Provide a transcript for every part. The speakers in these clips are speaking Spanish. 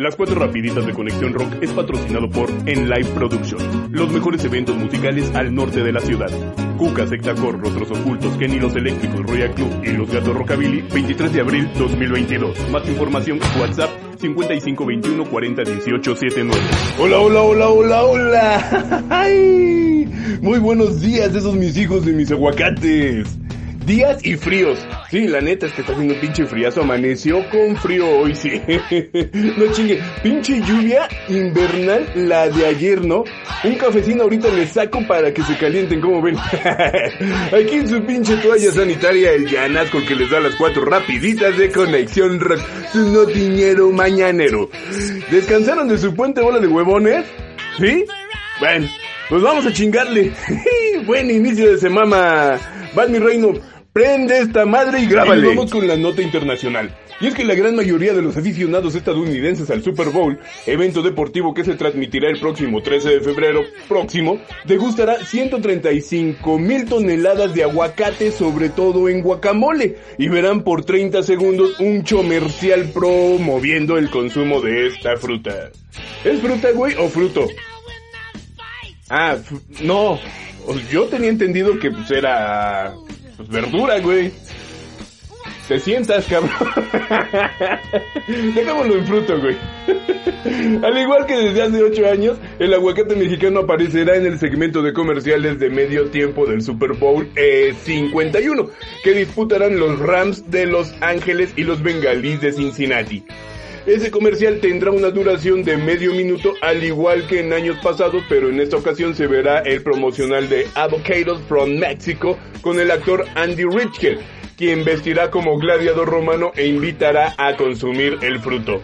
Las cuatro rapiditas de Conexión Rock es patrocinado por Enlive Production, los mejores eventos musicales al norte de la ciudad. Cuca, Sectacor, Rostros Ocultos, Kenny Los Eléctricos, Royal Club y Los Gatos Rockabilly, 23 de abril 2022. Más información, WhatsApp 5521 40 18 79. Hola, hola, hola, hola, hola. Muy buenos días, esos mis hijos de mis aguacates. Días y fríos. Sí, la neta es que está haciendo un pinche friazo. Amaneció con frío hoy, sí. no chingue. Pinche lluvia invernal, la de ayer, ¿no? Un cafecín ahorita le saco para que se calienten, como ven. Aquí en su pinche toalla sanitaria, el Yanasco que les da las cuatro rapiditas de conexión rock. Su notiñero mañanero. ¿Descansaron de su puente bola de huevones? ¿Sí? Bueno, pues vamos a chingarle. Buen inicio de semana. Va mi reino. Prende esta madre y grábale. Y vamos con la nota internacional. Y es que la gran mayoría de los aficionados estadounidenses al Super Bowl, evento deportivo que se transmitirá el próximo 13 de febrero próximo, degustará 135 mil toneladas de aguacate, sobre todo en guacamole, y verán por 30 segundos un comercial promoviendo el consumo de esta fruta. ¿Es fruta, güey, o fruto? Ah, no. Yo tenía entendido que pues era pues, verdura, güey. Te sientas, cabrón. Dejámoslo en fruto, güey. Al igual que desde hace 8 años, el aguacate mexicano aparecerá en el segmento de comerciales de medio tiempo del Super Bowl e 51, que disputarán los Rams de Los Ángeles y los Bengalís de Cincinnati. Ese comercial tendrá una duración de medio minuto al igual que en años pasados, pero en esta ocasión se verá el promocional de Avocados from Mexico con el actor Andy Richker, quien vestirá como gladiador romano e invitará a consumir el fruto.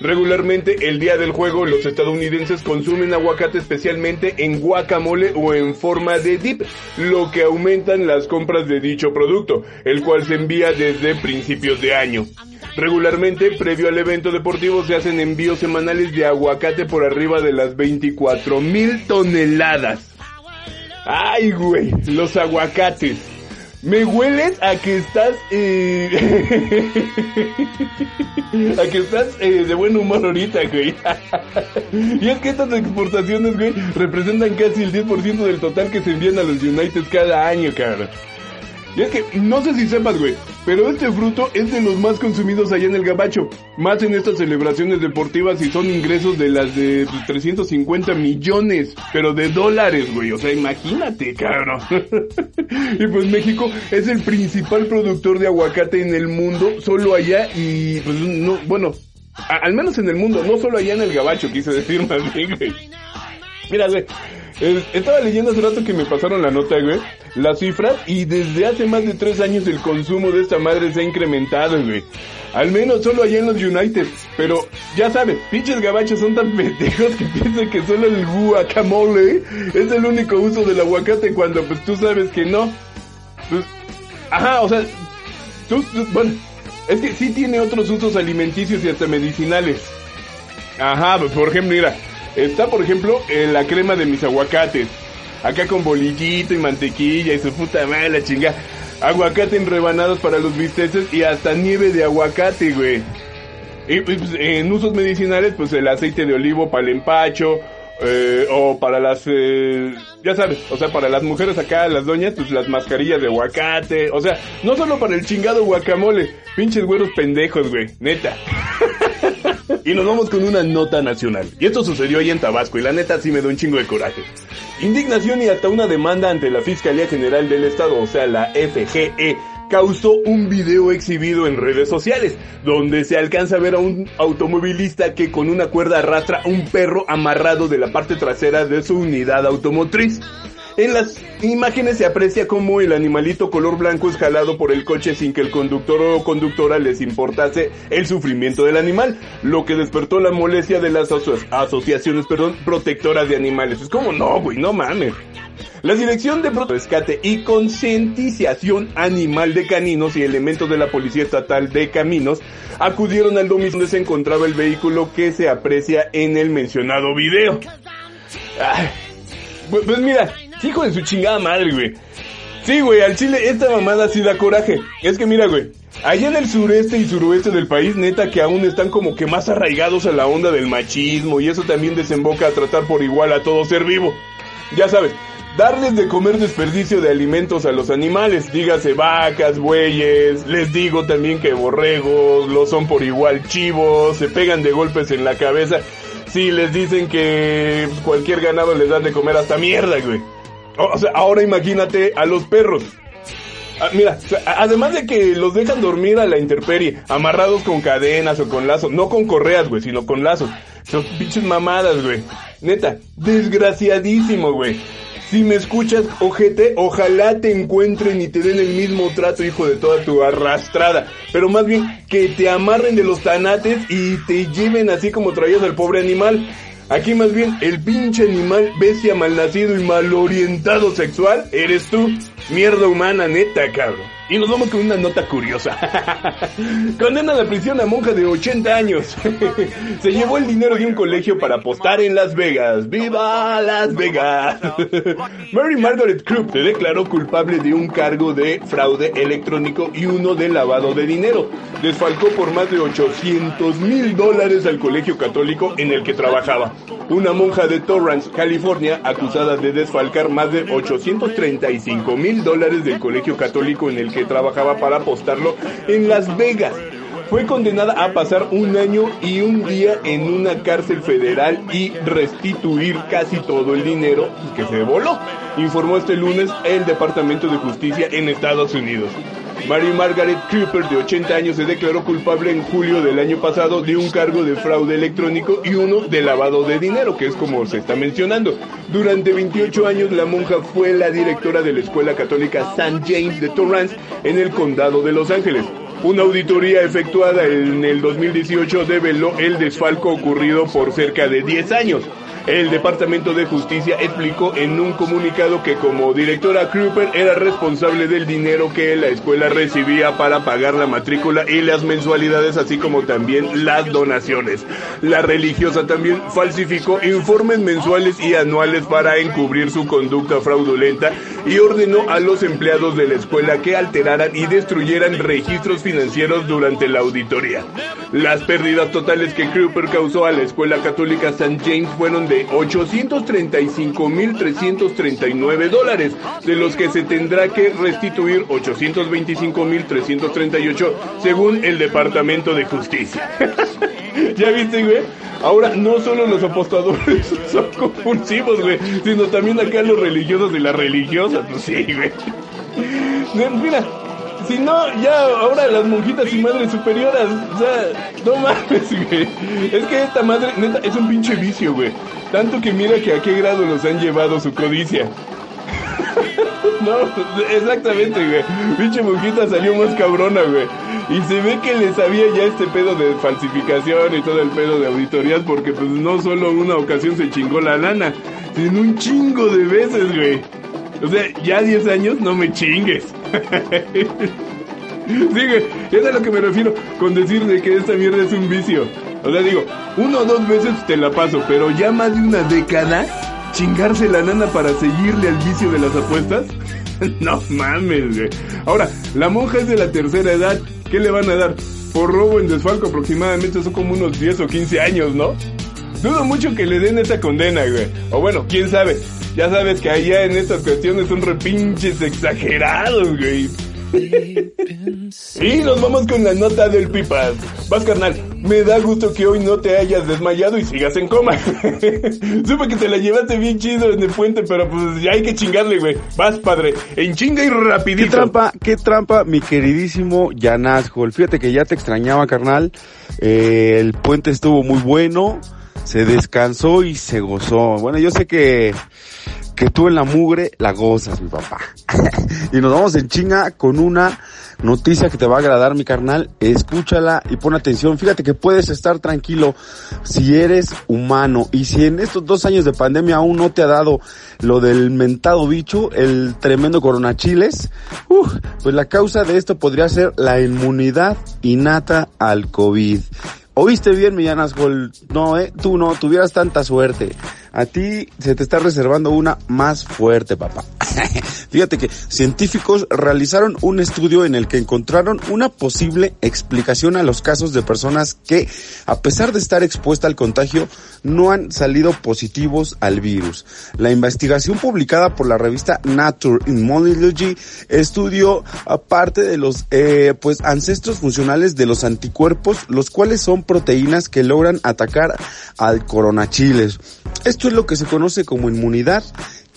Regularmente el día del juego los estadounidenses consumen aguacate especialmente en guacamole o en forma de dip, lo que aumentan las compras de dicho producto, el cual se envía desde principios de año. Regularmente, previo al evento deportivo, se hacen envíos semanales de aguacate por arriba de las 24 mil toneladas. Ay, güey, los aguacates. Me hueles a que estás, eh... a que estás eh, de buen humor ahorita, güey. y es que estas exportaciones, güey, representan casi el 10% del total que se envían a los United cada año, cabrón. Y es que, no sé si sepas, güey, pero este fruto es de los más consumidos allá en el gabacho. Más en estas celebraciones deportivas y son ingresos de las de 350 millones, pero de dólares, güey. O sea, imagínate, cabrón. y pues México es el principal productor de aguacate en el mundo, solo allá y pues no, bueno, al menos en el mundo, no solo allá en el gabacho, quise decir más bien, güey. Mira, güey, estaba leyendo hace rato que me pasaron la nota, güey, las cifras, y desde hace más de tres años el consumo de esta madre se ha incrementado, güey. Al menos solo allá en los United. Pero, ya sabes, pinches gabachos son tan pendejos que piensan que solo el guacamole es el único uso del aguacate cuando pues tú sabes que no. Pues, ajá, o sea, tú, tú, bueno, es que sí tiene otros usos alimenticios y hasta medicinales. Ajá, pues, por ejemplo, mira, Está, por ejemplo, la crema de mis aguacates. Acá con bolillito y mantequilla y su puta madre, la chinga. Aguacate en rebanadas para los bisteces y hasta nieve de aguacate, güey. Y pues, en usos medicinales, pues el aceite de olivo para el empacho, eh, o para las, eh, ya sabes, o sea, para las mujeres acá, las doñas, pues las mascarillas de aguacate, o sea, no solo para el chingado guacamole, pinches güeros pendejos, güey, neta. Y nos vamos con una nota nacional. Y esto sucedió ahí en Tabasco y la neta sí me da un chingo de coraje. Indignación y hasta una demanda ante la Fiscalía General del Estado, o sea, la FGE, causó un video exhibido en redes sociales, donde se alcanza a ver a un automovilista que con una cuerda arrastra un perro amarrado de la parte trasera de su unidad automotriz. En las imágenes se aprecia cómo el animalito color blanco es jalado por el coche sin que el conductor o conductora les importase el sufrimiento del animal, lo que despertó la molestia de las asociaciones perdón, protectoras de animales. Es como, no, güey, no mames. La Dirección de Rescate y Concientización Animal de Caninos y elementos de la Policía Estatal de Caminos acudieron al domicilio donde se encontraba el vehículo que se aprecia en el mencionado video. pues, pues mira, Hijo de su chingada madre, güey. Sí, güey, al chile esta mamada sí da coraje. Es que mira, güey. Allá en el sureste y suroeste del país, neta que aún están como que más arraigados a la onda del machismo y eso también desemboca a tratar por igual a todo ser vivo. Ya sabes, darles de comer desperdicio de alimentos a los animales, dígase vacas, bueyes, les digo también que borregos, lo son por igual chivos, se pegan de golpes en la cabeza, si les dicen que cualquier ganado les dan de comer hasta mierda, güey. O sea, ahora imagínate a los perros. Ah, mira, además de que los dejan dormir a la intemperie, amarrados con cadenas o con lazos, no con correas, güey, sino con lazos. Son pinches mamadas, güey. Neta, desgraciadísimo, güey. Si me escuchas, ojete, ojalá te encuentren y te den el mismo trato, hijo de toda tu arrastrada. Pero más bien, que te amarren de los tanates y te lleven así como traías al pobre animal. Aquí más bien, el pinche animal, bestia malnacido y malorientado sexual, eres tú. Mierda humana, neta, cabrón. Y nos vamos con una nota curiosa. Condena a prisión a monja de 80 años. Se llevó el dinero de un colegio para apostar en Las Vegas. ¡Viva Las Vegas! Mary Margaret Krupp se declaró culpable de un cargo de fraude electrónico y uno de lavado de dinero. Desfalcó por más de 800 mil dólares al colegio católico en el que trabajaba. Una monja de Torrance, California, acusada de desfalcar más de 835 mil dólares del colegio católico en el que trabajaba para apostarlo en Las Vegas. Fue condenada a pasar un año y un día en una cárcel federal y restituir casi todo el dinero que se voló, informó este lunes el Departamento de Justicia en Estados Unidos. Mary Margaret Cooper, de 80 años, se declaró culpable en julio del año pasado de un cargo de fraude electrónico y uno de lavado de dinero, que es como se está mencionando. Durante 28 años, la monja fue la directora de la escuela católica St. James de Torrance en el condado de Los Ángeles. Una auditoría efectuada en el 2018 develó el desfalco ocurrido por cerca de 10 años. El Departamento de Justicia explicó en un comunicado que como directora Kruper era responsable del dinero que la escuela recibía para pagar la matrícula y las mensualidades, así como también las donaciones. La religiosa también falsificó informes mensuales y anuales para encubrir su conducta fraudulenta y ordenó a los empleados de la escuela que alteraran y destruyeran registros financieros durante la auditoría. Las pérdidas totales que Kruper causó a la escuela católica St. James fueron de 835.339 dólares, de los que se tendrá que restituir 825.338 según el Departamento de Justicia. ¿Ya viste, güey? Ahora no solo los apostadores son compulsivos, güey, sino también acá los religiosos y las religiosas, pues sí, güey. Mira, si no, ya ahora las monjitas y madres superioras, o sea, no mames, güey. Es que esta madre, neta, es un pinche vicio, güey. Tanto que mira que a qué grado los han llevado su codicia. no, exactamente, güey. Pinche monjita salió más cabrona, güey. Y se ve que le sabía ya este pedo de falsificación y todo el pedo de auditorías porque pues no solo una ocasión se chingó la lana, sino un chingo de veces, güey. O sea, ya 10 años no me chingues. Sigue, es a lo que me refiero con decir de que esta mierda es un vicio. O sea, digo, uno o dos veces te la paso, pero ya más de una década, chingarse la nana para seguirle al vicio de las apuestas. no mames, güey. Ahora, la monja es de la tercera edad. ¿Qué le van a dar? Por robo en desfalco aproximadamente son como unos 10 o 15 años, ¿no? Dudo mucho que le den esa condena, güey. O bueno, quién sabe. Ya sabes que allá en estas cuestiones son repinches exagerados, güey. y nos vamos con la nota del pipas. Vas, carnal. Me da gusto que hoy no te hayas desmayado y sigas en coma. Supe que te la llevaste bien chido en el puente, pero pues ya hay que chingarle, güey. Vas, padre. En chinga y rapidito. Qué trampa, qué trampa, mi queridísimo Yanazgol. Fíjate que ya te extrañaba, carnal. Eh, el puente estuvo muy bueno. Se descansó y se gozó. Bueno, yo sé que que tú en la mugre la gozas, mi papá. y nos vamos en chinga con una noticia que te va a agradar, mi carnal. Escúchala y pon atención. Fíjate que puedes estar tranquilo si eres humano y si en estos dos años de pandemia aún no te ha dado lo del mentado bicho, el tremendo coronachiles, uh, pues la causa de esto podría ser la inmunidad innata al COVID. ¿Oíste bien, Millanasgol? No, eh, tú no, tuvieras tanta suerte. A ti se te está reservando una más fuerte, papá. Fíjate que científicos realizaron un estudio en el que encontraron una posible explicación a los casos de personas que, a pesar de estar expuesta al contagio, no han salido positivos al virus. La investigación publicada por la revista Nature Immunology estudió aparte de los eh, pues ancestros funcionales de los anticuerpos, los cuales son proteínas que logran atacar al coronachiles. Es lo que se conoce como inmunidad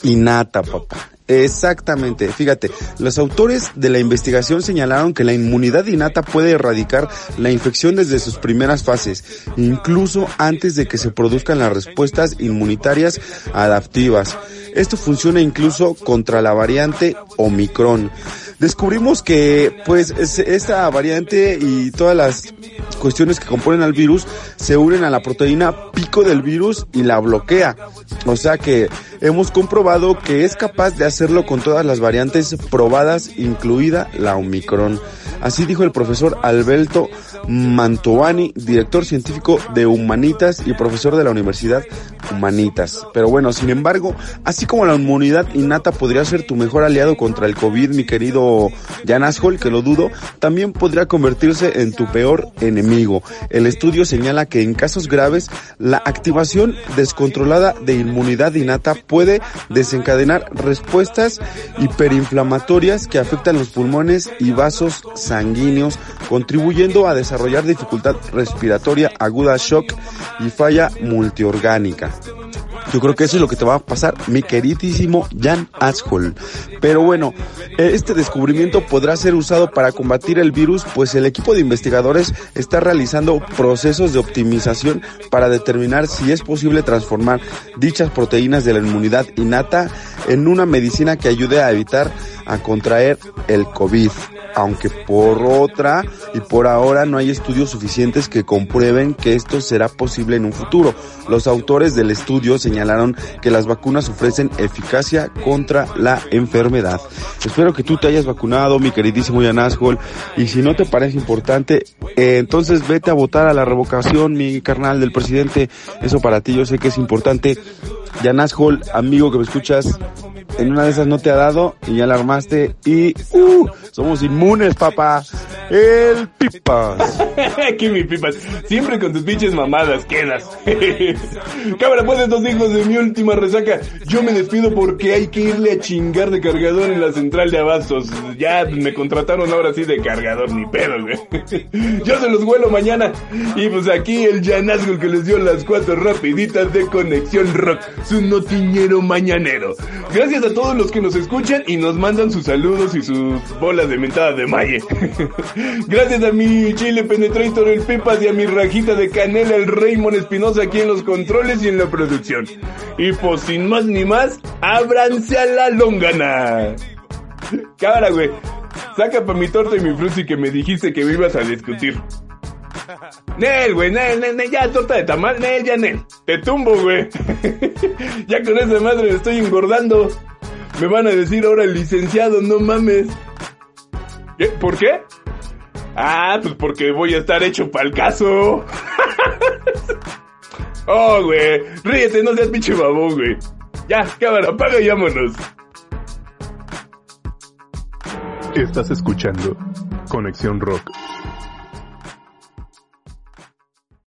innata, papá. Exactamente, fíjate, los autores de la investigación señalaron que la inmunidad innata puede erradicar la infección desde sus primeras fases, incluso antes de que se produzcan las respuestas inmunitarias adaptivas. Esto funciona incluso contra la variante Omicron descubrimos que pues esta variante y todas las cuestiones que componen al virus se unen a la proteína pico del virus y la bloquea. O sea que hemos comprobado que es capaz de hacerlo con todas las variantes probadas, incluida la Omicron. Así dijo el profesor Alberto Mantovani, director científico de Humanitas y profesor de la Universidad Humanitas. Pero bueno, sin embargo, así como la inmunidad innata podría ser tu mejor aliado contra el COVID, mi querido Jan Ashol, que lo dudo, también podría convertirse en tu peor enemigo. El estudio señala que en casos graves, la activación descontrolada de inmunidad innata puede desencadenar respuestas hiperinflamatorias que afectan los pulmones y vasos sanguíneos, contribuyendo a desarrollar dificultad respiratoria aguda, shock y falla multiorgánica. Yo creo que eso es lo que te va a pasar, mi queridísimo Jan Ashol. Pero bueno, este descubrimiento podrá ser usado para combatir el virus, pues el equipo de investigadores está realizando procesos de optimización para determinar si es posible transformar dichas proteínas de la inmunidad innata en una medicina que ayude a evitar a contraer el COVID aunque por otra y por ahora no hay estudios suficientes que comprueben que esto será posible en un futuro. Los autores del estudio señalaron que las vacunas ofrecen eficacia contra la enfermedad. Espero que tú te hayas vacunado, mi queridísimo Jan y si no te parece importante, eh, entonces vete a votar a la revocación, mi carnal del presidente. Eso para ti yo sé que es importante. Jan amigo que me escuchas, en una de esas no te ha dado y ya la armaste y uh, somos inmunes, papá. El pipas. Aquí mi pipas. Siempre con tus pinches mamadas quedas. Cámara, pues estos hijos de mi última resaca. Yo me despido porque hay que irle a chingar de cargador en la central de abastos. Ya me contrataron ahora sí de cargador, ni pedo, güey. Yo se los vuelo mañana. Y pues aquí el Janazgo que les dio las cuatro rapiditas de conexión rock. Su notiñero mañanero. Gracias a todos los que nos escuchan y nos mandan sus saludos y sus bolas de mentada de malle. Gracias a mi chile penetrator el Pipas y a mi rajita de canela el Raymond Espinosa aquí en los controles y en la producción. Y pues sin más ni más, ábranse a la longana. Cámara, güey. Saca pa' mi torta y mi frusi que me dijiste que me ibas a discutir. Nel, güey, Nel, Nel, Nel, ya torta de tamal, Nel, ya Nel. Te tumbo, güey. ya con esa madre me estoy engordando. Me van a decir ahora el licenciado, no mames. ¿Qué? ¿Por qué? Ah, pues porque voy a estar hecho pa'l caso. oh, güey. Ríete, no seas pinche babón, güey. Ya, cámara, apaga y vámonos. Estás escuchando Conexión Rock.